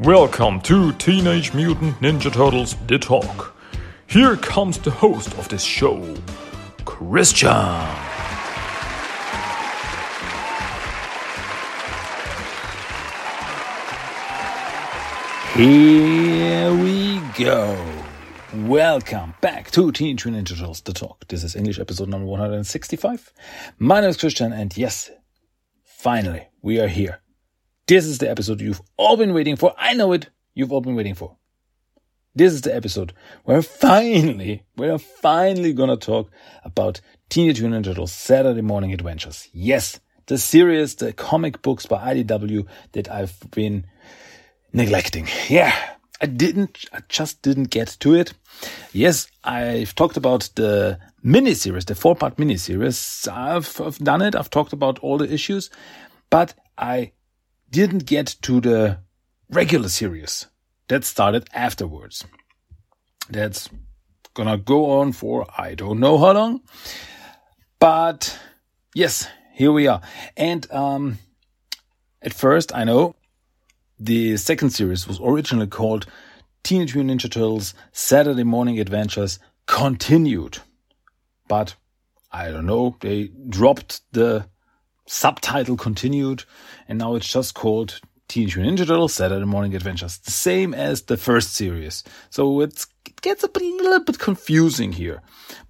Welcome to Teenage Mutant Ninja Turtles The Talk. Here comes the host of this show, Christian. Here we go. Welcome back to Teenage Mutant Ninja Turtles The Talk. This is English episode number 165. My name is Christian, and yes, finally, we are here. This is the episode you've all been waiting for. I know it. You've all been waiting for. This is the episode where finally, we're finally gonna talk about Teenage Mutant Ninja Turtles Saturday Morning Adventures. Yes, the series, the comic books by IDW that I've been neglecting. Yeah, I didn't, I just didn't get to it. Yes, I've talked about the miniseries, the four part miniseries. I've, I've done it. I've talked about all the issues, but I didn't get to the regular series that started afterwards. That's gonna go on for I don't know how long. But yes, here we are. And um, at first, I know the second series was originally called Teenage Mutant Ninja Turtles Saturday Morning Adventures Continued. But I don't know, they dropped the subtitle continued, and now it's just called Teenage Mutant Ninja Turtles Saturday Morning Adventures, the same as the first series. So it gets a little bit confusing here,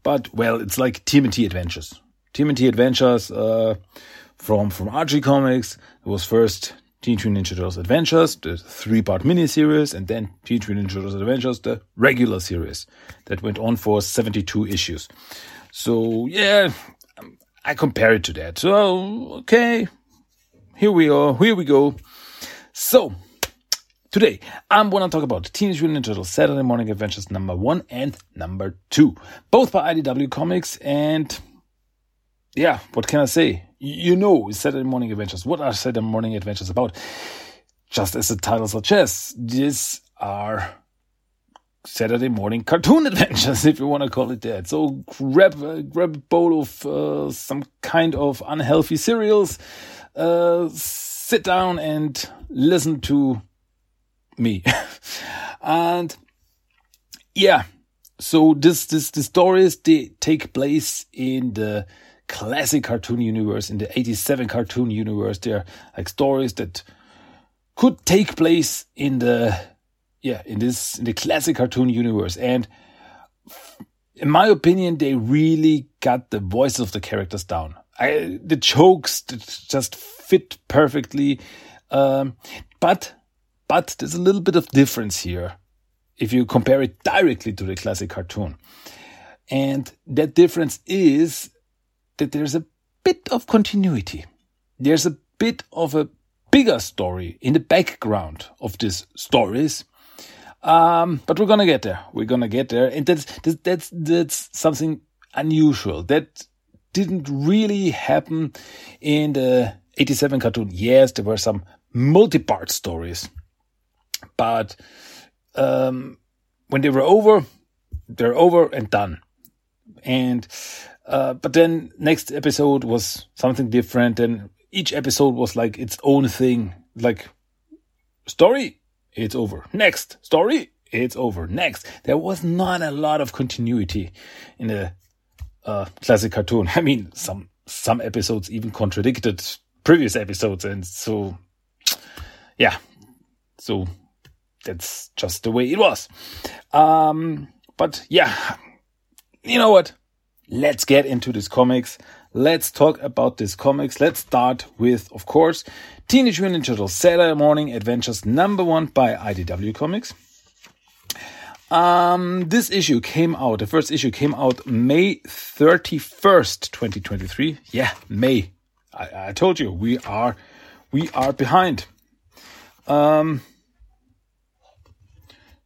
but well, it's like TMNT Adventures. TMNT Adventures uh, from from Archie Comics. It was first Teenage Mutant Ninja Turtles Adventures, the three-part miniseries, and then Teenage Mutant Ninja Turtles Adventures, the regular series that went on for 72 issues. So yeah, I compare it to that. So, okay, here we are, here we go. So, today I'm going to talk about Teenage Mutant Ninja Turtles Saturday Morning Adventures number one and number two, both by IDW Comics. And yeah, what can I say? You know, Saturday Morning Adventures. What are Saturday Morning Adventures about? Just as the title suggests, these are Saturday morning cartoon adventures, if you want to call it that. So grab uh, grab a bowl of uh, some kind of unhealthy cereals, uh, sit down and listen to me, and yeah. So this this the stories they take place in the classic cartoon universe, in the '87 cartoon universe. They're like stories that could take place in the yeah, in this in the classic cartoon universe. And in my opinion, they really got the voices of the characters down. I, the jokes just fit perfectly. Um, but but there's a little bit of difference here if you compare it directly to the classic cartoon. And that difference is that there's a bit of continuity. There's a bit of a bigger story in the background of these stories um, but we're gonna get there. We're gonna get there, and that's that's that's something unusual that didn't really happen in the 87 cartoon. Yes, there were some multi-part stories, but um, when they were over, they're over and done. And uh, but then next episode was something different, and each episode was like its own thing. Like story it's over. Next story, it's over. Next. There was not a lot of continuity in the uh, classic cartoon. I mean, some some episodes even contradicted previous episodes, and so yeah, so that's just the way it was. Um, but yeah, you know what? Let's get into this comics. Let's talk about this comics. Let's start with, of course, Teenage Mutant Ninja Turtles Saturday Morning Adventures number one by IDW Comics. Um, this issue came out, the first issue came out May 31st, 2023. Yeah, May. I, I told you, we are, we are behind. Um,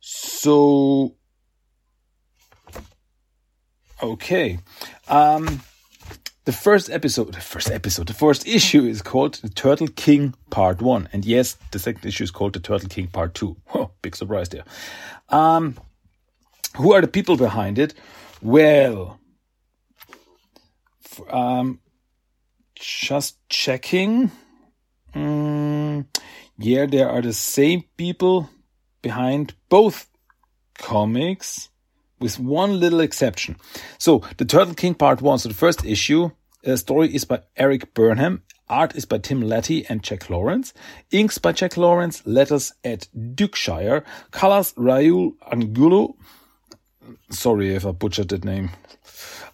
so, okay. Um, the first episode, the first episode, the first issue is called The Turtle King Part 1. And yes, the second issue is called The Turtle King Part 2. Oh, big surprise there. Um, who are the people behind it? Well, um, just checking. Mm, yeah, there are the same people behind both comics with one little exception. So the Turtle King part one, so the first issue, uh, story is by Erik Burnham. Art is by Tim Lattie and Jack Lawrence. Inks by Jack Lawrence. Letters at Dukeshire. Colors Raul Angulo. Sorry if I butchered that name.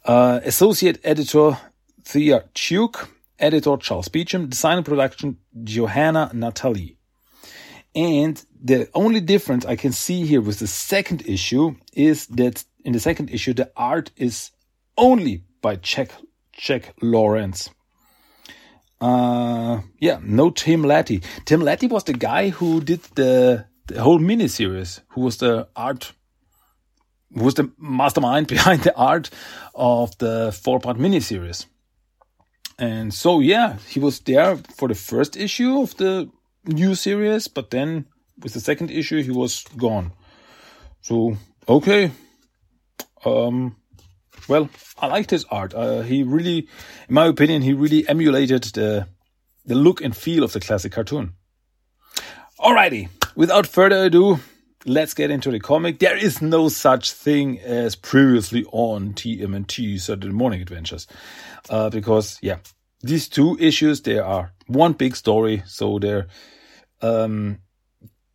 Uh, associate editor Thea Tuke. Editor Charles Beecham. Design and production Johanna Natali. And the only difference I can see here with the second issue is that in the second issue, the art is only by Jack, Jack Lawrence. Uh, yeah, no Tim Lattie. Tim Lattie was the guy who did the, the whole miniseries, who was the art, who was the mastermind behind the art of the four part miniseries. And so, yeah, he was there for the first issue of the new series, but then with the second issue, he was gone. So, okay. Um, well, I liked his art. Uh, he really, in my opinion, he really emulated the, the look and feel of the classic cartoon. Alrighty, without further ado, let's get into the comic. There is no such thing as previously on TMNT Saturday Morning Adventures, uh, because yeah, these two issues they are one big story, so they're um,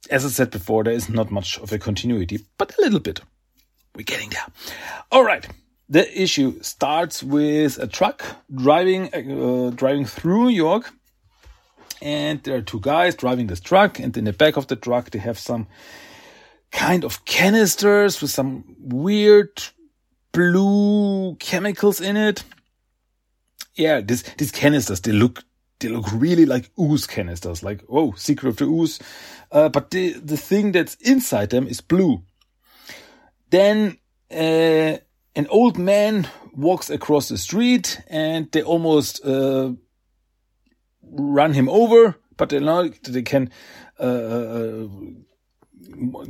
as I said before, there is not much of a continuity, but a little bit. We're getting there. All right. The issue starts with a truck driving uh, driving through New York, and there are two guys driving this truck, and in the back of the truck they have some kind of canisters with some weird blue chemicals in it. Yeah, this these canisters they look they look really like ooze canisters, like oh, secret of the ooze. Uh, but the the thing that's inside them is blue. Then uh, an old man walks across the street, and they almost uh, run him over, but they know they can uh, uh,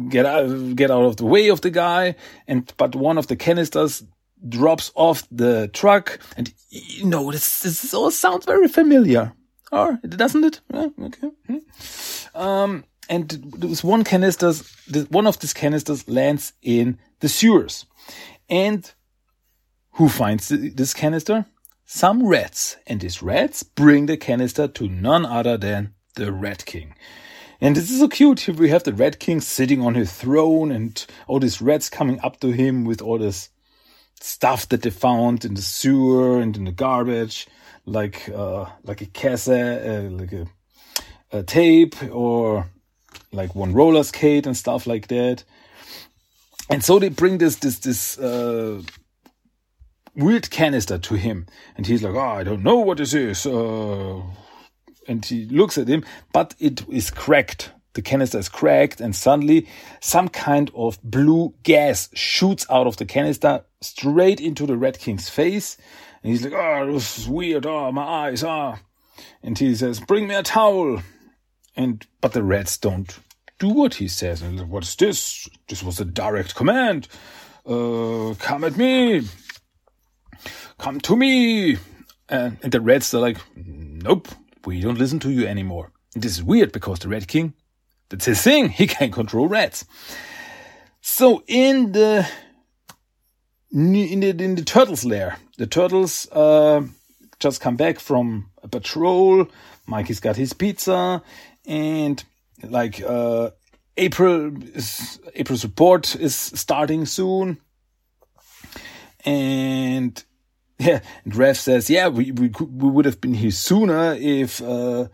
get out get out of the way of the guy. And but one of the canisters drops off the truck, and you know this this all sounds very familiar. Or doesn't it? Yeah, okay. Hmm. Um, and this one canister, one of these canisters lands in the sewers. And who finds this canister? Some rats. And these rats bring the canister to none other than the Rat King. And this is so cute. Here we have the Rat King sitting on his throne and all these rats coming up to him with all this stuff that they found in the sewer and in the garbage like uh, like a cassette, uh, like a, a tape, or like one roller skate and stuff like that. And so they bring this this this uh, weird canister to him, and he's like, "Oh, I don't know what this is." Uh, and he looks at him, but it is cracked. The canister is cracked, and suddenly some kind of blue gas shoots out of the canister straight into the Rat King's face. And he's like, oh, this is weird. Oh, my eyes. Ah. And he says, bring me a towel. And, but the rats don't do what he says. And like, what's this? This was a direct command. Uh, come at me. Come to me. And, and the rats are like, nope, we don't listen to you anymore. And this is weird because the Rat King, that's his thing. He can control rats. So in the in the in the turtles lair. The turtles uh, just come back from a patrol. Mikey's got his pizza, and like uh, April is April's report is starting soon, and yeah, and Raph says, yeah, we we we would have been here sooner if uh,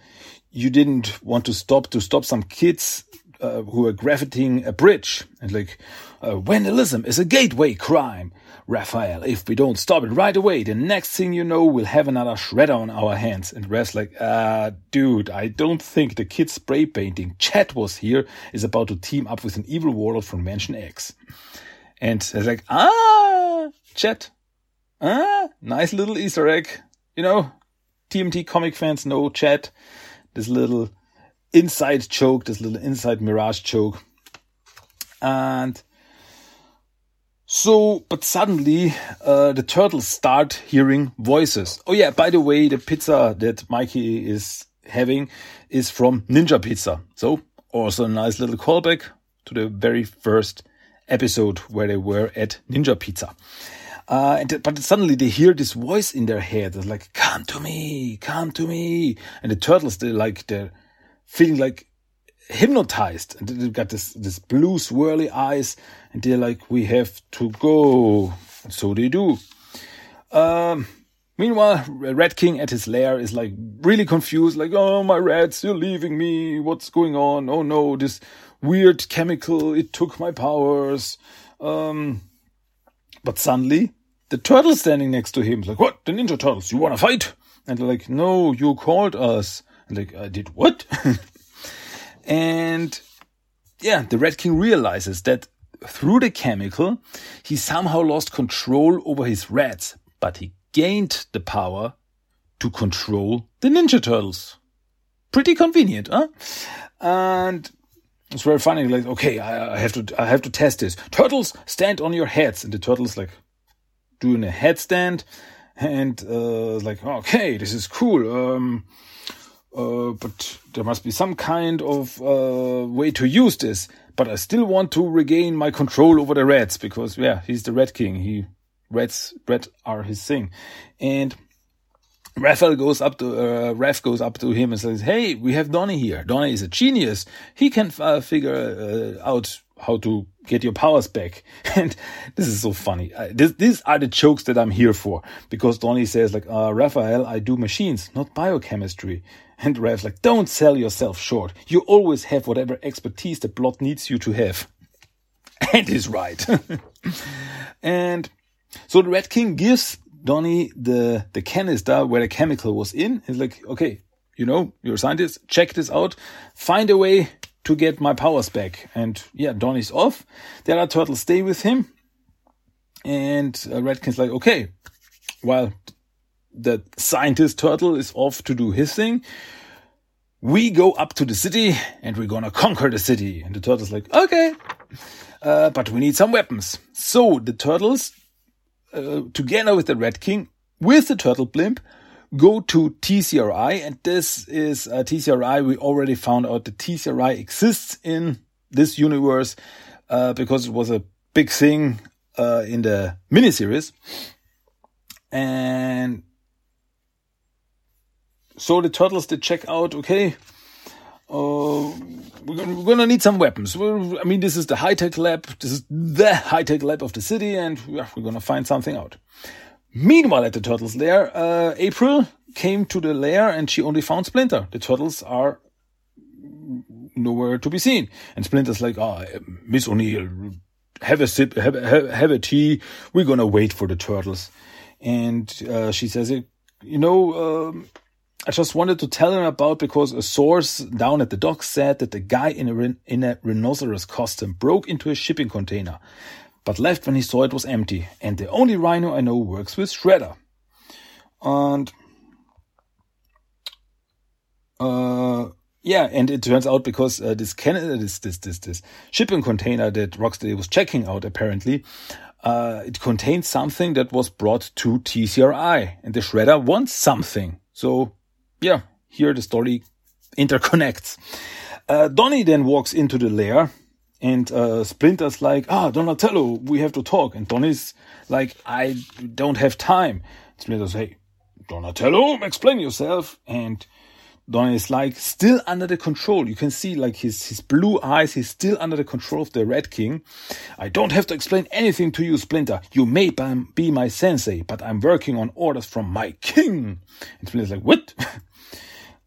you didn't want to stop to stop some kids uh, who are graffitiing a bridge and like uh, vandalism is a gateway crime Raphael, if we don't stop it right away, the next thing you know, we'll have another shredder on our hands. And Raph's like, uh, dude, I don't think the kid spray painting Chet was here is about to team up with an evil warlord from Dimension X. And it's like, ah, Chet, ah, nice little Easter egg. You know, TMNT comic fans know Chet, this little inside choke, this little inside mirage choke. And so, but suddenly, uh, the turtles start hearing voices. Oh yeah, by the way, the pizza that Mikey is having is from Ninja Pizza. So also a nice little callback to the very first episode where they were at Ninja Pizza. Uh, and, but suddenly they hear this voice in their head. It's like, come to me, come to me. And the turtles, they're like, they're feeling like hypnotized. And they've got this, this blue swirly eyes. And they're like, we have to go. And so they do. Um, meanwhile, Rat King at his lair is like really confused. Like, oh, my rats, you're leaving me. What's going on? Oh no, this weird chemical, it took my powers. Um, but suddenly the turtle standing next to him is like, what? The Ninja Turtles, you wanna fight? And they're like, no, you called us. Like, I did what? and yeah, the Rat King realizes that through the chemical, he somehow lost control over his rats, but he gained the power to control the Ninja Turtles. Pretty convenient, huh? And it's very funny. Like, okay, I, I have to, I have to test this. Turtles, stand on your heads, and the turtles like doing a headstand and uh, like okay this is cool um, uh, but there must be some kind of uh, way to use this but i still want to regain my control over the rats because yeah he's the rat king he rats rat are his thing and Raphael goes up to uh, Raph goes up to him and says, "Hey, we have Donnie here. Donnie is a genius. He can uh, figure uh, out how to get your powers back. And this is so funny. Uh, this, these are the jokes that I'm here for because Donnie says like, uh, Raphael, I do machines, not biochemistry. And Raph's like, don't sell yourself short. You always have whatever expertise the plot needs you to have. And he's right. and so the Rat King gives Donnie the, the canister where the chemical was in. He's like, okay, you know, you're a scientist, check this out, find a way to get my powers back. And yeah, Donnie's off. The other turtles stay with him. And uh, Rat King's like, okay, while the scientist turtle is off to do his thing, we go up to the city and we're gonna conquer the city. And the turtle's like, okay, uh, but we need some weapons. So the turtles, uh, together with the Rat King, with the turtle blimp, go to TCRI, and this is uh, TCRI. We already found out that TCRI exists in this universe uh, because it was a big thing uh, in the miniseries, and so the turtles did check out. Okay. Uh, we're, gonna, need some weapons. We're, I mean, this is the high tech lab. This is the high tech lab of the city, and we're gonna find something out. Meanwhile, at the turtles' lair, uh, April came to the lair and she only found Splinter. The turtles are nowhere to be seen. And Splinter's like, oh, Miss O'Neil, have a sip, have, have, have, a tea. We're gonna wait for the turtles. And uh, she says, you know, um, I just wanted to tell him about because a source down at the dock said that the guy in a, in a rhinoceros costume broke into a shipping container but left when he saw it was empty. And the only rhino I know works with Shredder. And uh, yeah, and it turns out because uh, this, can- uh, this this this this shipping container that Rocksteady was checking out apparently, uh, it contains something that was brought to TCRI, and the Shredder wants something. So yeah, here the story interconnects. Uh, Donnie then walks into the lair and uh, Splinter's like, ah, Donatello, we have to talk. And Donnie's like, I don't have time. Splinter's, hey, Donatello, explain yourself. And Donnie's like, still under the control. You can see like his, his blue eyes, he's still under the control of the Rat King. I don't have to explain anything to you, Splinter. You may be my sensei, but I'm working on orders from my king. And Splinter's like, what?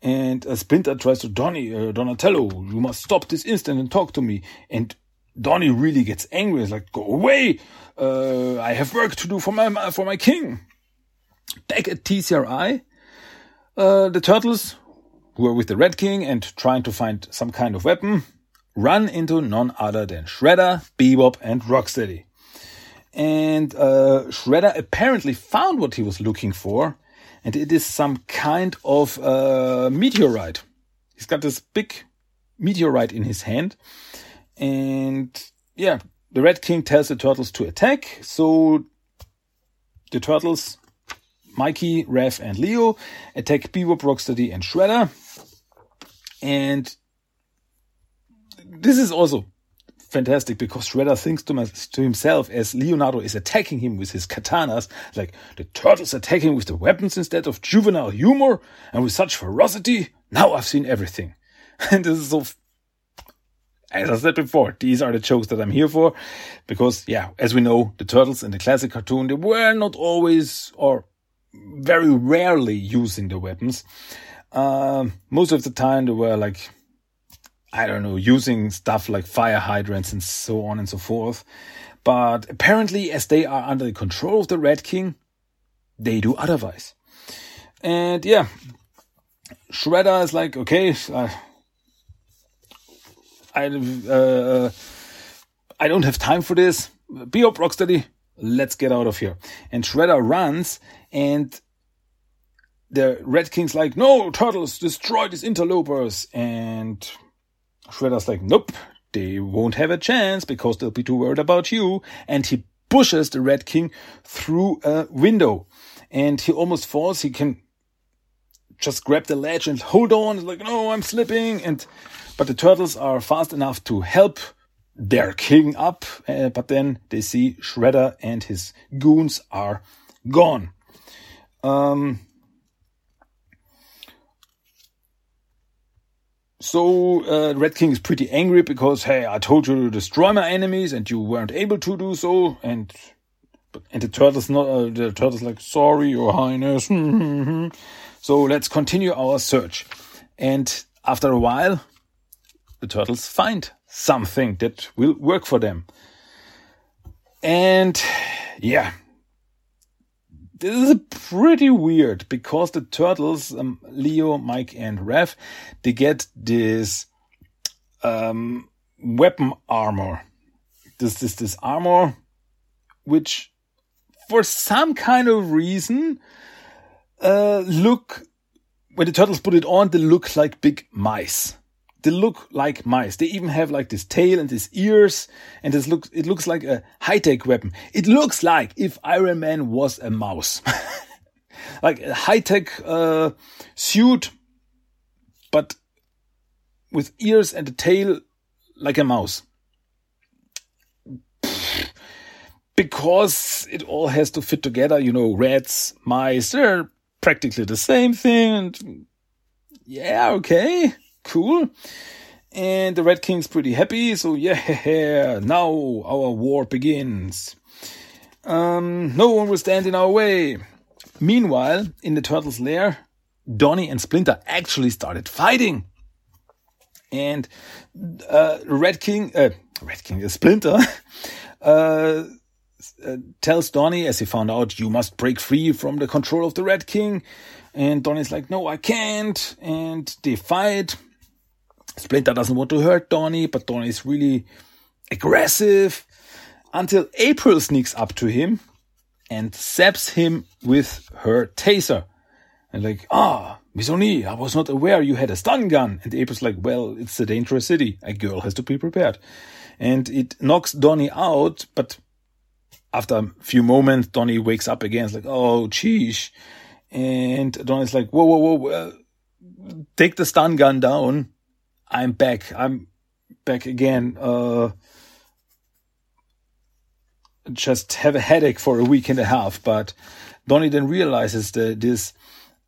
And Splinter tries to Donnie, uh, Donatello, you must stop this instant and talk to me. And Donnie really gets angry. He's like, go away. Uh, I have work to do for my, for my king. Back at TCRI, uh, the turtles, who are with the Rat King and trying to find some kind of weapon, run into none other than Shredder, Bebop, and Rocksteady. And uh, Shredder apparently found what he was looking for and it is some kind of uh, meteorite. He's got this big meteorite in his hand, and yeah, the Rat King tells the turtles to attack. So the turtles, Mikey, Raph, and Leo attack Bebop, Rocksteady, and Shredder. And this is also fantastic because Shredder thinks to, to himself as Leonardo is attacking him with his katanas, like the turtles attacking with the weapons instead of juvenile humor and with such ferocity. Now I've seen everything. And this is so, as I said before, these are the jokes that I'm here for because, yeah, as we know, the turtles in the classic cartoon, they were not always or very rarely using the weapons. Uh, most of the time they were like I don't know, using stuff like fire hydrants and so on and so forth. But apparently, as they are under the control of the Rat King, they do otherwise. And yeah, Shredder is like, okay, uh, I, uh, I don't have time for this. Bebop, Rocksteady. Let's get out of here. And Shredder runs, and the Rat King's like, no, turtles, destroy these interlopers. And Shredder's like, nope, they won't have a chance because they'll be too worried about you. And he pushes the Rat King through a window. And he almost falls. He can just grab the ledge and hold on. It's like, no, I'm slipping. And, but the turtles are fast enough to help their king up. Uh, but then they see Shredder and his goons are gone. Um, So uh, Rat King is pretty angry because hey, I told you to destroy my enemies and you weren't able to do so. And and the turtle's not uh, the turtle's like sorry, Your Highness. so let's continue our search. And after a while, the turtles find something that will work for them. And yeah, this is pretty weird because the turtles, um, Leo, Mike, and Raph, they get this um, weapon armor. This this this armor, which for some kind of reason, uh, look when the turtles put it on, they look like big mice they look like mice. They even have like this tail and these ears, and this looks it looks like a high tech weapon. It looks like if Iron Man was a mouse, like a high tech uh, suit, but with ears and a tail like a mouse. Because it all has to fit together, you know, rats, mice, they're practically the same thing. And yeah, okay cool. And the Rat King's pretty happy, so yeah, now our war begins. Um, no one will stand in our way. Meanwhile, in the turtle's lair, Donnie and Splinter actually started fighting. And uh, Rat King, uh, Rat King, uh, Splinter, uh, uh, tells Donnie, as he found out, you must break free from the control of the Rat King. And Donnie's like, no, I can't. And they fight. Splinter doesn't want to hurt Donnie, but Donnie is really aggressive until April sneaks up to him and zaps him with her taser. And like, ah, Miss O'Neil, I was not aware you had a stun gun. And April's like, well, it's a dangerous city. A girl has to be prepared. And it knocks Donnie out, but after a few moments, Donnie wakes up again. It's like, oh, geez. And Donnie's like, whoa, whoa, whoa, uh, take the stun gun down. I'm back. I'm back again. Uh, just have a headache for a week and a half. But Donny then realizes that this,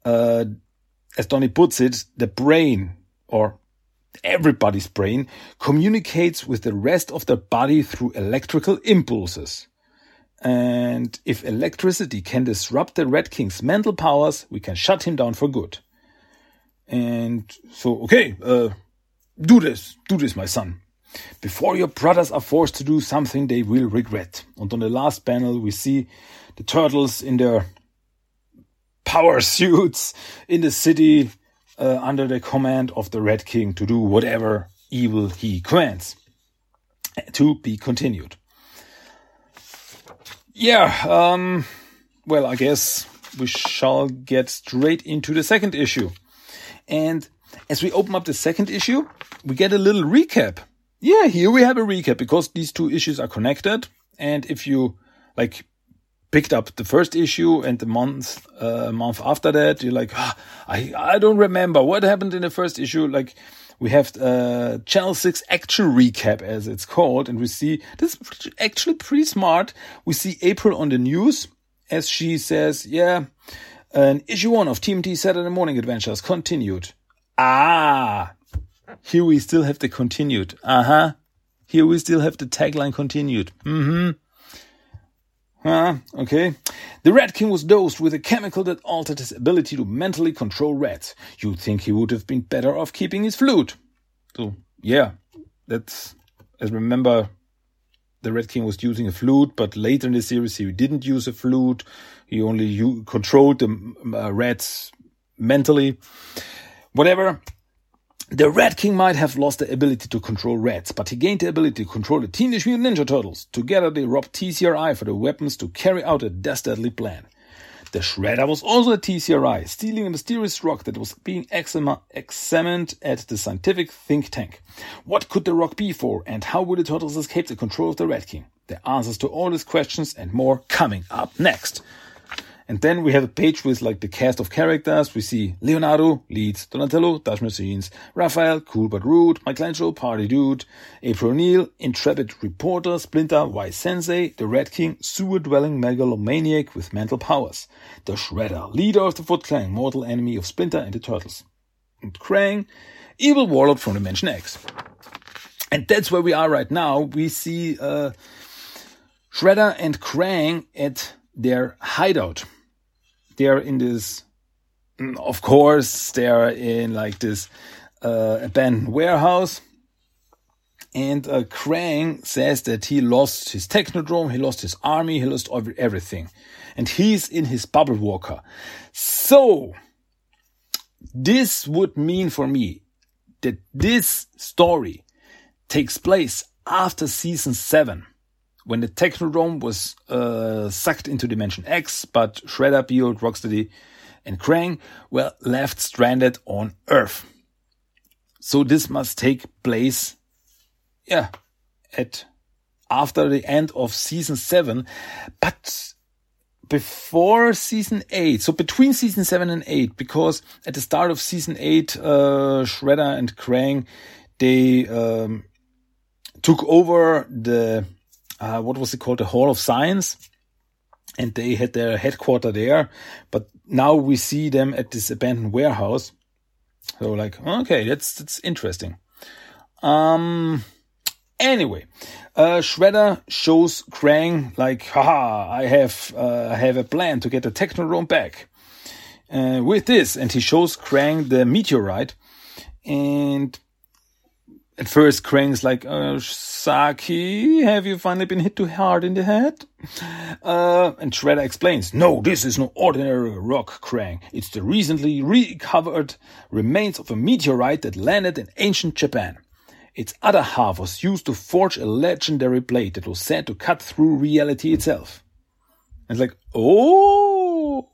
uh, as Donny puts it, the brain or everybody's brain communicates with the rest of the body through electrical impulses. And if electricity can disrupt the Rat King's mental powers, we can shut him down for good. And so, okay, uh, do this, do this, my son. Before your brothers are forced to do something they will regret. And on the last panel, we see the turtles in their power suits in the city uh, under the command of the Rat King to do whatever evil he commands. To be continued. Yeah, um, well, I guess we shall get straight into the second issue. And as we open up the second issue, we get a little recap. Yeah, here we have a recap because these two issues are connected. And if you like picked up the first issue and the month uh, month after that, you're like, ah, I I don't remember what happened in the first issue. Like we have uh, Channel 6 action recap, as it's called, and we see this is actually pretty smart. We see April on the news as she says, Yeah, an issue one of TMNT Saturday Morning Adventures continued. Ah, here we still have the continued. Uh huh. Here we still have the tagline continued. Mm hmm. Ah, okay. The Rat King was dosed with a chemical that altered his ability to mentally control rats. You'd think he would have been better off keeping his flute. So, yeah, that's, as remember, the Rat King was using a flute, but later in the series he didn't use a flute. He only u- controlled the uh, rats mentally. Whatever. The Rat King might have lost the ability to control rats, but he gained the ability to control the Teenage Mutant Ninja Turtles. Together they robbed TCRI for the weapons to carry out a dastardly plan. The Shredder was also at TCRI, stealing a mysterious rock that was being examined at the scientific think tank. What could the rock be for, and how would the Turtles escape the control of the Rat King? The answers to all these questions and more coming up next. And then we have a page with like the cast of characters. We see Leonardo, leads, Donatello, Dash Machines, Raphael, Cool but Rude, Michelangelo, Party Dude, April O'Neil, Intrepid Reporter, Splinter, Wise Sensei, the Rat King, sewer dwelling megalomaniac with mental powers, the Shredder, leader of the Foot Clan, mortal enemy of Splinter and the Turtles, and Krang, evil warlord from Dimension X. And that's where we are right now. We see uh, Shredder and Krang at their hideout they're in this, mm, of course, they're in like this uh, abandoned warehouse. And uh, Krang says that he lost his technodrome, he lost his army, he lost everything. And he's in his bubble walker. So, this would mean for me that this story takes place after season 7 when the Technodrome was uh, sucked into Dimension X, but Shredder, Beard, Rocksteady, and Krang were left stranded on Earth. So this must take place, yeah, at after the end of season seven, but before season eight. So between season seven and eight, because at the start of season eight, uh, Shredder and Krang, they um, took over the uh, what was it called? The Hall of Science. And they had their headquarter there. But now we see them at this abandoned warehouse. So like, okay, that's, that's interesting. Um, anyway, uh, Shredder shows Krang like, haha, I have, uh, I have a plan to get the Technodrome back. Uh, with this, and he shows Krang the meteorite, and at first Krang's like, uh, Saki, have you finally been hit too hard in the head? Uh, and Shredder explains, no, this is no ordinary rock, Krang. It's the recently recovered remains of a meteorite that landed in ancient Japan. Its other half was used to forge a legendary blade that was said to cut through reality itself. And it's like, oh,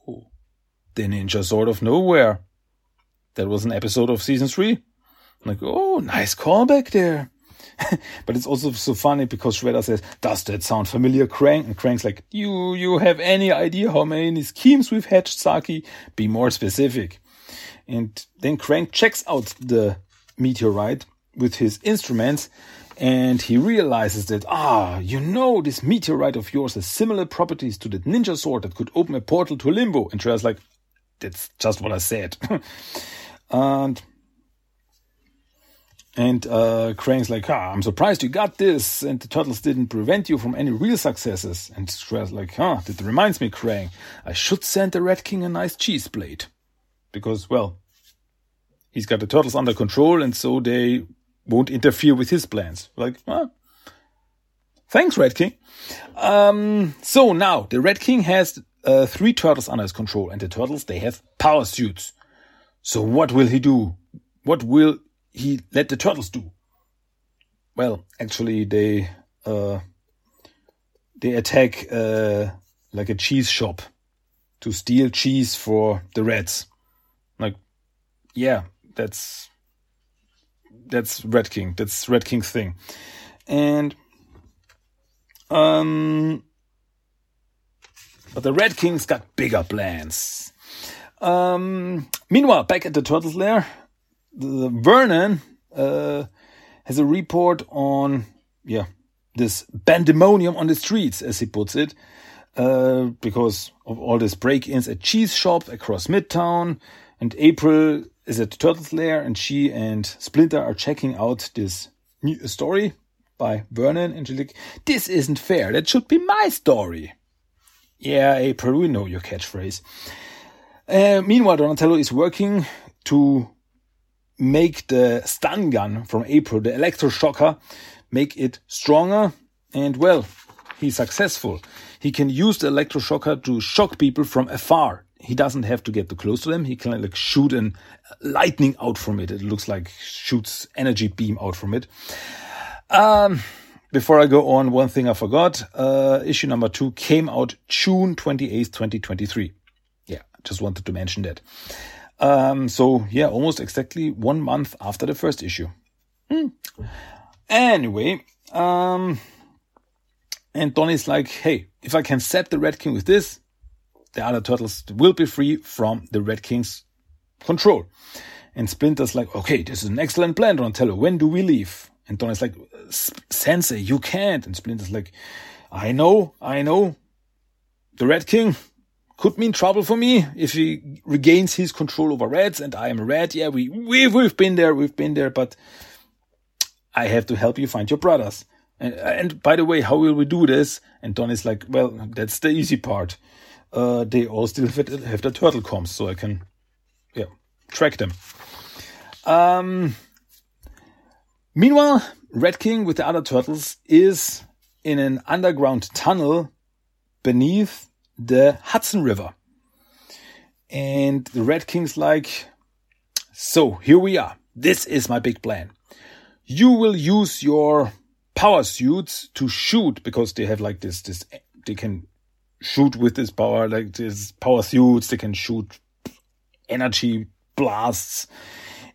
the ninja sword of nowhere. That was an episode of season three. I'm like, oh, nice callback there. but it's also so funny because Shredder says, does that sound familiar, Krang? And Krang's like, you, you have any idea how many schemes we've hatched, Saki? Be more specific. And then Krang checks out the meteorite with his instruments and he realizes that, ah, you know, this meteorite of yours has similar properties to that ninja sword that could open a portal to limbo. And Shredder's like, that's just what I said. and and uh, Krang's like, ah, I'm surprised you got this, and the turtles didn't prevent you from any real successes. And Shredder's like, huh, that reminds me, Krang, I should send the Rat King a nice cheese plate. Because, well, he's got the turtles under control, and so they won't interfere with his plans. Like, ah, thanks, Rat King. Um, so now, the Rat King has uh, three turtles under his control, and the turtles, they have power suits. So what will he do? What will he let the turtles do? Well, actually, they uh, they attack uh, like a cheese shop to steal cheese for the rats. Like, yeah, that's that's Rat King. That's Rat King's thing, and um, but the Rat King's got bigger plans. Um, meanwhile, back at the turtles lair, Vernon uh, has a report on, yeah, this pandemonium on the streets, as he puts it, uh, because of all these break-ins at cheese shops across Midtown. And April is at Turtles Lair, and she and Splinter are checking out this new story by Vernon, and she's like, "This isn't fair. That should be my story." Yeah, April, we know your catchphrase. Uh, meanwhile, Donatello is working to make the stun gun from April, the electroshocker, make it stronger. And well, he's successful. He can use the electroshocker to shock people from afar. He doesn't have to get too close to them. He can like shoot an lightning out from it. It looks like shoots energy beam out from it. Um, before I go on, one thing I forgot. Uh, issue number two came out June 28th, 2023. Yeah, just wanted to mention that. Um, so yeah, almost exactly one month after the first issue. Hmm. Anyway, um, and Donnie's like, hey, if I can set the Rat King with this, the other turtles will be free from the Rat King's control. And Splinter's like, okay, this is an excellent plan, Donatello. When do we leave? And Donnie's like, Sensei, you can't. And Splinter's like, I know, I know. The Rat King, could mean trouble for me if he regains his control over reds and I am red. Yeah, we, we, we've been there, we've been there, but I have to help you find your brothers. And, and by the way, how will we do this? And Don is like, well, that's the easy part. Uh, they all still have, have the turtle comms, so I can, yeah, track them. Um, meanwhile, Rat King with the other turtles is in an underground tunnel beneath the Hudson River. And the Rat King's like, so here we are. This is my big plan. You will use your power suits to shoot because they have like this, this, they can shoot with this power, like this power suits. They can shoot energy blasts.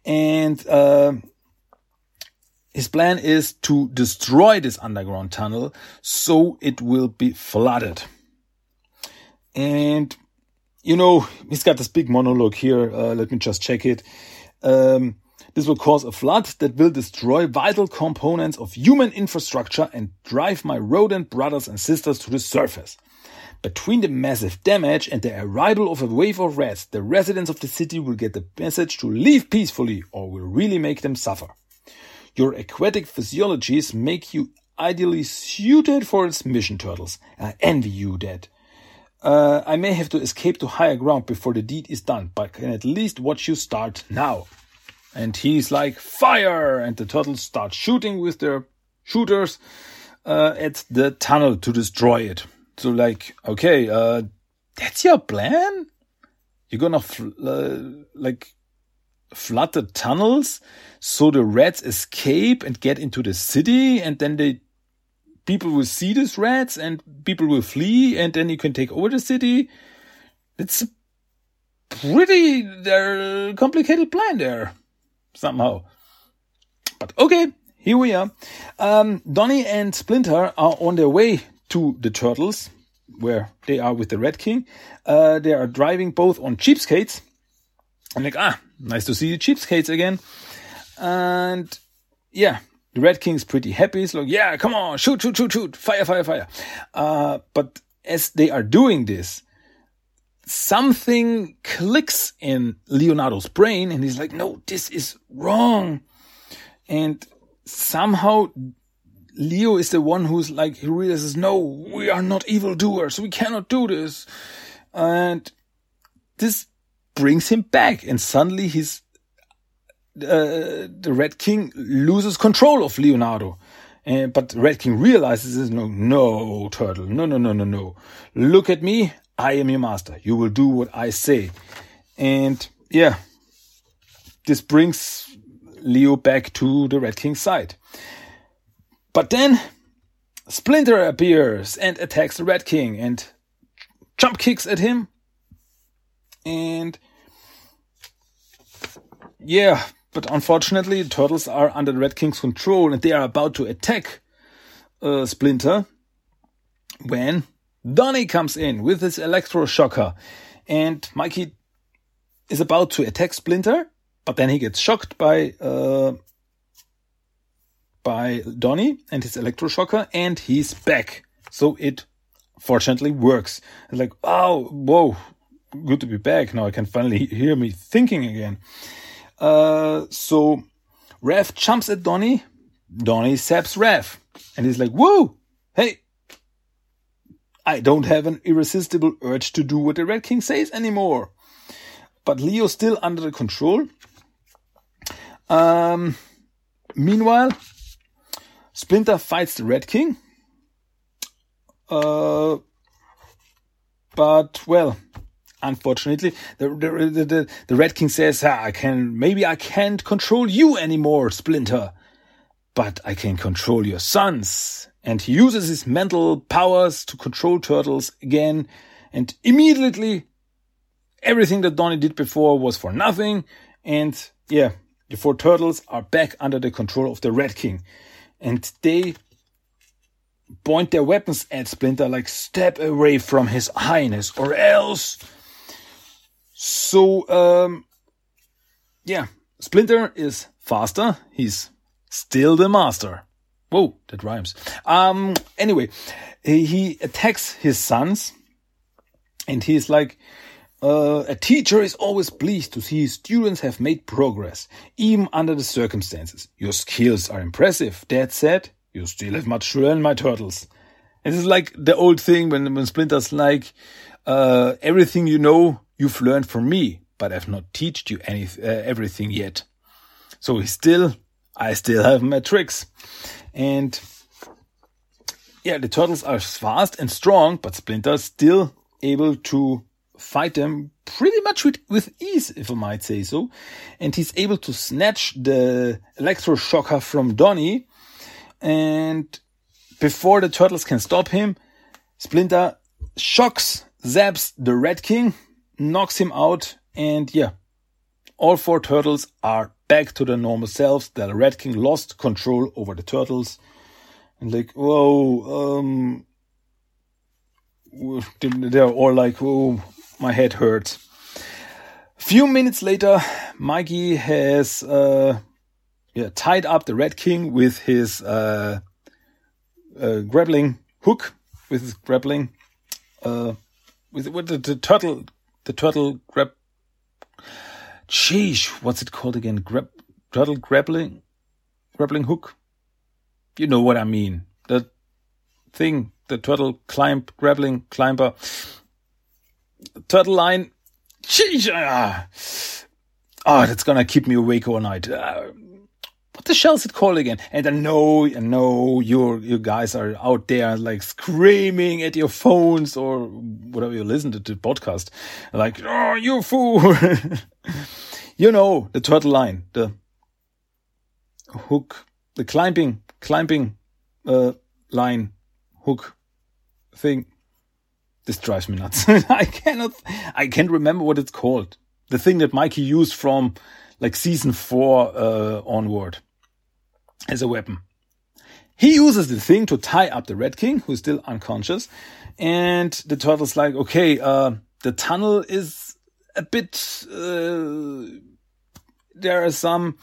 And, uh, his plan is to destroy this underground tunnel so it will be flooded. And, you know, he's got this big monologue here. Uh, let me just check it. Um, this will cause a flood that will destroy vital components of human infrastructure and drive my rodent brothers and sisters to the surface. Between the massive damage and the arrival of a wave of rats, the residents of the city will get the message to leave peacefully or will really make them suffer. Your aquatic physiologies make you ideally suited for its mission turtles. I envy you that. Uh, I may have to escape to higher ground before the deed is done, but can at least watch you start now. And he's like, fire! And the turtles start shooting with their shooters uh, at the tunnel to destroy it. So, like, okay, uh, that's your plan? You're gonna, fl- uh, like, flood the tunnels so the rats escape and get into the city and then they people will see these rats and people will flee and then you can take over the city. It's a pretty uh, complicated plan there somehow. But okay, here we are. Um, Donnie and Splinter are on their way to the turtles where they are with the Rat King. Uh, they are driving both on cheapskates. I'm like, ah, nice to see the cheapskates again. And yeah, the Rat King's pretty happy. He's like, yeah, come on, shoot, shoot, shoot, shoot, fire, fire, fire. Uh, but as they are doing this, something clicks in Leonardo's brain and he's like, no, this is wrong. And somehow Leo is the one who's like, he realizes, no, we are not evildoers. We cannot do this. And this brings him back and suddenly he's uh, the Rat King loses control of Leonardo. Uh, but Rat King realizes no, no, Turtle, no, no, no, no, no. Look at me, I am your master. You will do what I say. And yeah, this brings Leo back to the Rat King's side. But then Splinter appears and attacks the Rat King and jump kicks at him. And yeah, but unfortunately, turtles are under the Rat King's control and they are about to attack uh, Splinter when Donnie comes in with his electroshocker and Mikey is about to attack Splinter, but then he gets shocked by uh, by Donnie and his electroshocker, and he's back. So it fortunately works. It's like, wow, whoa, good to be back. Now I can finally hear me thinking again. Uh, so Raph jumps at Donnie. Donnie zaps Raph. And he's like, whoa, hey, I don't have an irresistible urge to do what the Rat King says anymore. But Leo's still under the control. Um, meanwhile, Splinter fights the Rat King. Uh, but well, unfortunately, the, the, the, the Rat King says, ah, I can, maybe I can't control you anymore, Splinter, but I can control your sons. And he uses his mental powers to control turtles again. And immediately, everything that Donnie did before was for nothing. And yeah, the four turtles are back under the control of the Rat King. And they point their weapons at Splinter like step away from his highness or else. So, um, yeah, Splinter is faster. He's still the master. Whoa, that rhymes. Um, anyway, he attacks his sons and he's like, uh, a teacher is always pleased to see his students have made progress, even under the circumstances. Your skills are impressive, Dad said. You still have much to learn, my turtles. And It is like the old thing when, when Splinter's like, uh, everything you know, you've learned from me, but I've not taught you any, uh, everything yet. So he still, I still have my tricks. And yeah, the turtles are fast and strong, but Splinter's still able to fight them pretty much with, with ease, if I might say so. And he's able to snatch the electroshocker from Donnie and before the turtles can stop him, Splinter shocks, zaps the Rat King, knocks him out, and yeah, all four turtles are back to their normal selves. The Rat King lost control over the turtles. And like, whoa, um, they're all like, oh, my head hurts. Few minutes later, Mikey has, uh, yeah, tied up the Rat King with his uh, uh, grappling hook, with his grappling, uh, with with the, the turtle, the turtle grab. Sheesh, what's it called again? Grab, turtle grappling, grappling hook. You know what I mean? The thing, the turtle climb, grappling climber, turtle line. Sheesh, ah. Oh, that's gonna keep me awake all night. Uh, what the hell is it called again? And I know, I know you you guys are out there like screaming at your phones or whatever you listen to the podcast, like, oh, you fool. you know, the turtle line, the hook, the climbing, climbing, uh, line, hook thing. This drives me nuts. I cannot, I can't remember what it's called. The thing that Mikey used from like season four, uh, onward as a weapon. He uses the thing to tie up the Rat King, who's still unconscious. And the turtle's like, okay, uh, the tunnel is a bit, uh, there are some,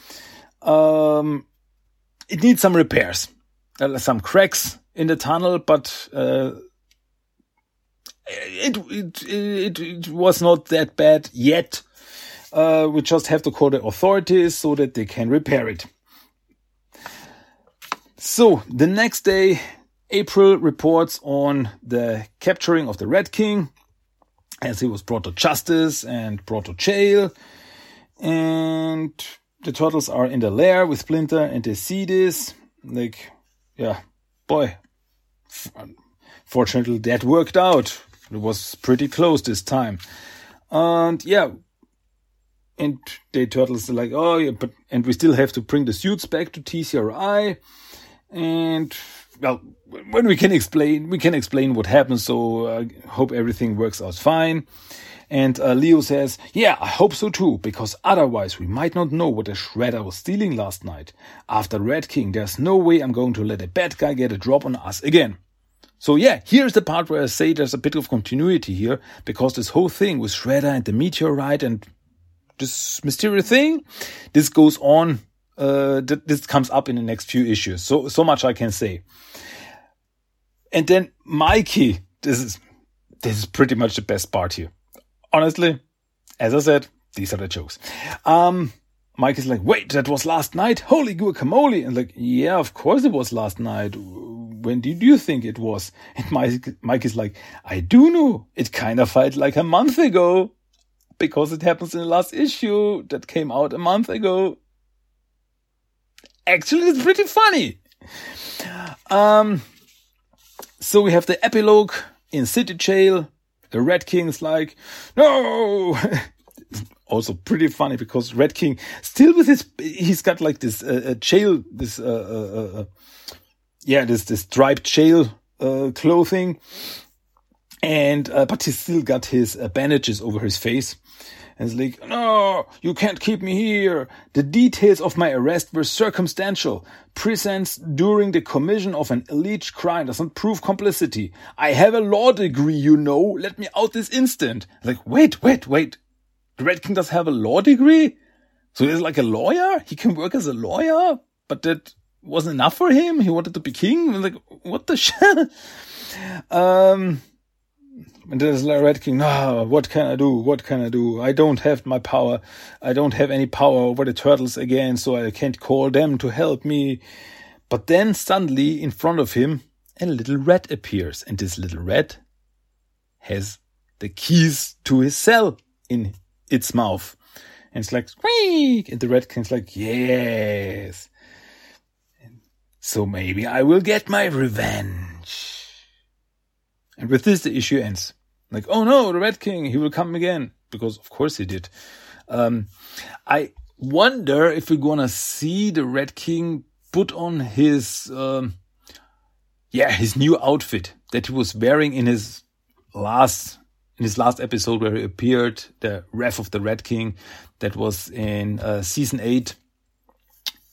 um, it needs some repairs. There are some cracks in the tunnel, but, uh, it, it, it, it was not that bad yet. Uh, we just have to call the authorities so that they can repair it. So the next day, April reports on the capturing of the Rat King as he was brought to justice and brought to jail. And the turtles are in the lair with Splinter and they see this. Like, yeah, boy. Fortunately, that worked out. It was pretty close this time. And yeah, and the turtles are like, oh yeah, but, and we still have to bring the suits back to TCRI. And well, when we can explain, we can explain what happened. So I hope everything works out fine. And uh, Leo says, yeah, I hope so too, because otherwise we might not know what the Shredder was stealing last night. After Rat King, there's no way I'm going to let a bad guy get a drop on us again. So yeah, here's the part where I say there's a bit of continuity here, because this whole thing with Shredder and the meteorite and this mysterious thing, this goes on Uh, th- this comes up in the next few issues. So, so much I can say. And then Mikey, this is, this is pretty much the best part here. Honestly, as I said, these are the jokes. Um, Mike is like, wait, that was last night? Holy guacamole. And like, yeah, of course it was last night. When did you think it was? And Mike, Mike is like, I do know. It kind of felt like a month ago because it happens in the last issue that came out a month ago. Actually, it's pretty funny. Um, so we have the epilogue in City Jail. The Rat King's like, no! also pretty funny because Rat King still with his, he's got like this, uh, jail, this, uh, uh, uh, yeah, this, this striped jail, uh, clothing. And, uh, but he's still got his bandages over his face. And it's like, no, you can't keep me here. The details of my arrest were circumstantial. Presence during the commission of an alleged crime doesn't prove complicity. I have a law degree, you know. Let me out this instant. Like, wait, wait, wait. The Rat King does have a law degree? So he's like a lawyer? He can work as a lawyer? But that wasn't enough for him? He wanted to be king? Like, what the shit? um, and there's Rat King, no, what can I do? What can I do? I don't have my power. I don't have any power over the turtles again, so I can't call them to help me. But then suddenly in front of him, a little rat appears, and this little rat has the keys to his cell in its mouth. And it's like, squeak! And the rat king's like, yes. So maybe I will get my revenge. And with this, the issue ends. Like, oh no, the Rat King, he will come again. Because of course he did. Um, I wonder if we're gonna see the Rat King put on his, um, yeah, his new outfit that he was wearing in his last, in his last episode where he appeared, the Wrath of the Rat King, that was in uh, season eight,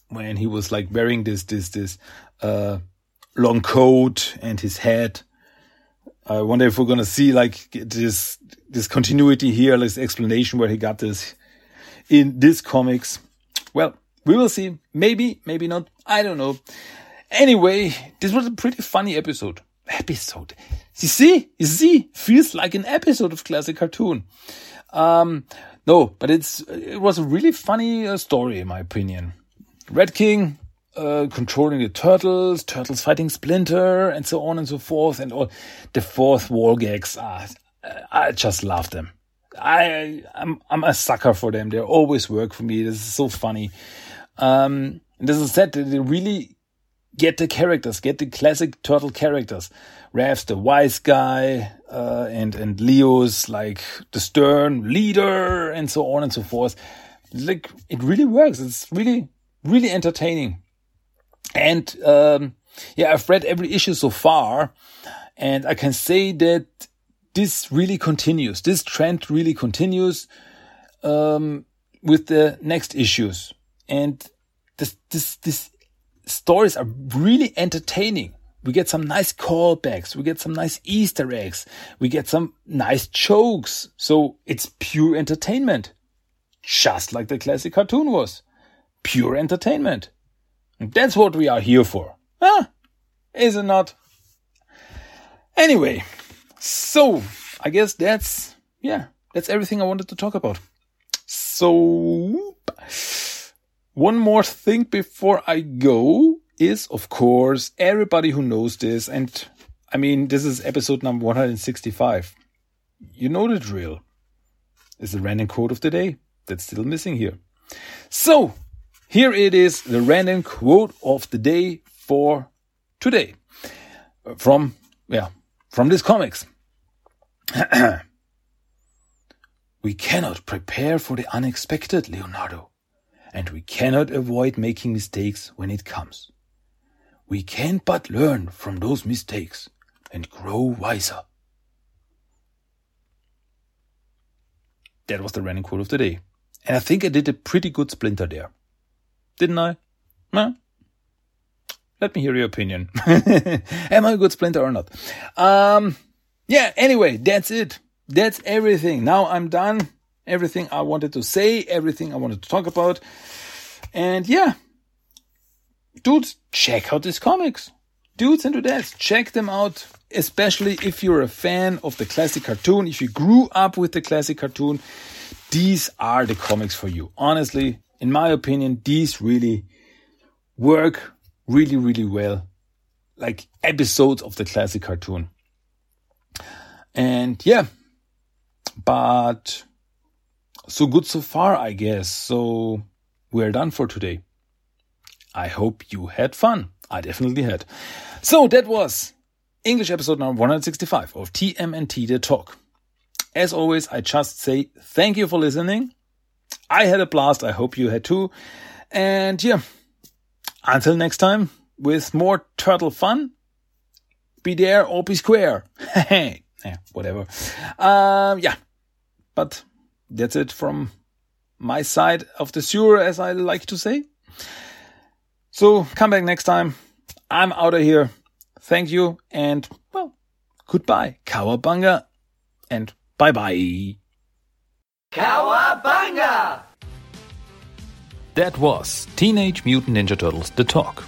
when he was like wearing this, this, this, uh, long coat and his hat I wonder if we're gonna see like this this continuity here, this explanation where he got this in this comics. Well, we will see. Maybe, maybe not. I don't know. Anyway, this was a pretty funny episode. Episode. You see, you see, feels like an episode of classic cartoon. Um, no, but it's it was a really funny uh, story in my opinion. Rat King uh, controlling the turtles, turtles fighting Splinter, and so on and so forth, and all the fourth wall gags. Ah, I just love them. I I'm I'm a sucker for them. They always work for me. This is so funny. Um, and as I said, they really get the characters, get the classic turtle characters. Raph's the wise guy, uh, and and Leo's like the stern leader, and so on and so forth. Like it really works. It's really really entertaining. And um, yeah, I've read every issue so far, and I can say that this really continues. This trend really continues um, with the next issues, and this this this stories are really entertaining. We get some nice callbacks. We get some nice Easter eggs. We get some nice jokes. So it's pure entertainment. Just like the classic cartoon was. Pure entertainment. That's what we are here for. Huh? Is it not? Anyway, so I guess that's, yeah, that's everything I wanted to talk about. So, one more thing before I go is, of course, everybody who knows this, and I mean, this is episode number 165. You know the drill. Is the random quote of the day that's still missing here. So, here it is, the random quote of the day for today. Uh, from, yeah, from this comics. we cannot prepare for the unexpected, Leonardo, and we cannot avoid making mistakes when it comes. We can but learn from those mistakes and grow wiser. That was the random quote of the day. And I think I did a pretty good splinter there. Didn't I? No. Let me hear your opinion. Am I a good splinter or not? Um, yeah, anyway, that's it. That's everything. Now I'm done. Everything I wanted to say, everything I wanted to talk about. And yeah, dudes, check out these comics. Dudes and dudettes, check them out. Especially if you're a fan of the classic cartoon, if you grew up with the classic cartoon, these are the comics for you. Honestly, in my opinion, these really work really, really well. Like episodes of the classic cartoon. And yeah, but so good so far, I guess. So we're done for today. I hope you had fun. I definitely had. So that was English episode number 165 of TMNT The Talk. As always, I just say thank you for listening. I had a blast. I hope you had too. And yeah, until next time with more turtle fun, be there or be square. Hey, yeah, whatever. Um, yeah, but that's it from my side of the sewer, as I like to say. So come back next time. I'm out of here. Thank you and well, goodbye. Cowabunga and bye bye. That was Teenage Mutant Ninja Turtles The Talk.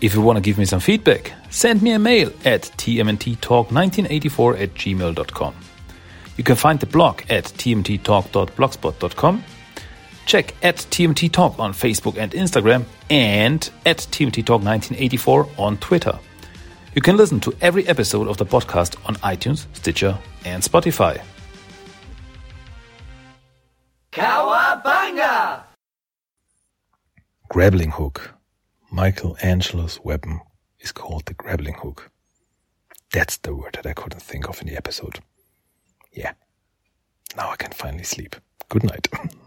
If you want to give me some feedback, send me a mail at tmnttalk1984 at gmail.com. You can find the blog at tmnttalk.blogspot.com. Check at TMNT Talk on Facebook and Instagram and at TMNT Talk 1984 on Twitter. You can listen to every episode of the podcast on iTunes, Stitcher, and Spotify. Cowabunga! Grappling hook. Michelangelo's weapon is called the grappling hook. That's the word that I couldn't think of in the episode. Yeah. Now I can finally sleep. Good night.